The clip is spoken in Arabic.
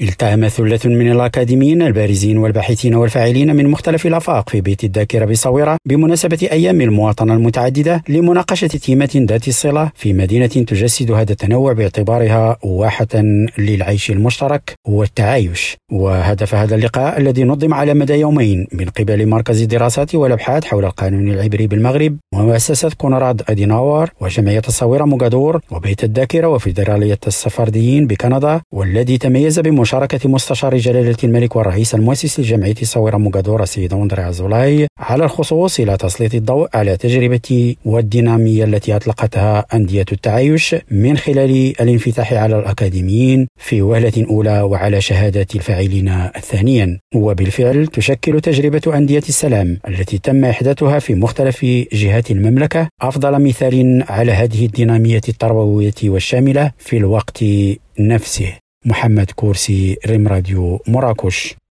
التهم ثلة من الأكاديميين البارزين والباحثين والفاعلين من مختلف الآفاق في بيت الذاكرة بصويرة بمناسبة أيام المواطنة المتعددة لمناقشة تيمة ذات الصلة في مدينة تجسد هذا التنوع باعتبارها واحة للعيش المشترك والتعايش. وهدف هذا اللقاء الذي نظم على مدى يومين من قبل مركز الدراسات والأبحاث حول القانون العبري بالمغرب ومؤسسة كونراد أديناور وجمعية الصويرة موغادور وبيت الذاكرة وفيدرالية السفارديين بكندا والذي تميز بمشاركة مشاركة مستشار جلالة الملك والرئيس المؤسس لجمعية صورة موغادورة السيد أندري عزولاي على الخصوص إلى تسليط الضوء على تجربة والدينامية التي أطلقتها أندية التعايش من خلال الانفتاح على الأكاديميين في وهلة أولى وعلى شهادات الفاعلين ثانيا. وبالفعل تشكل تجربة أندية السلام التي تم إحداثها في مختلف جهات المملكة أفضل مثال على هذه الدينامية التربوية والشاملة في الوقت نفسه. محمد كورسي ريم راديو مراكش.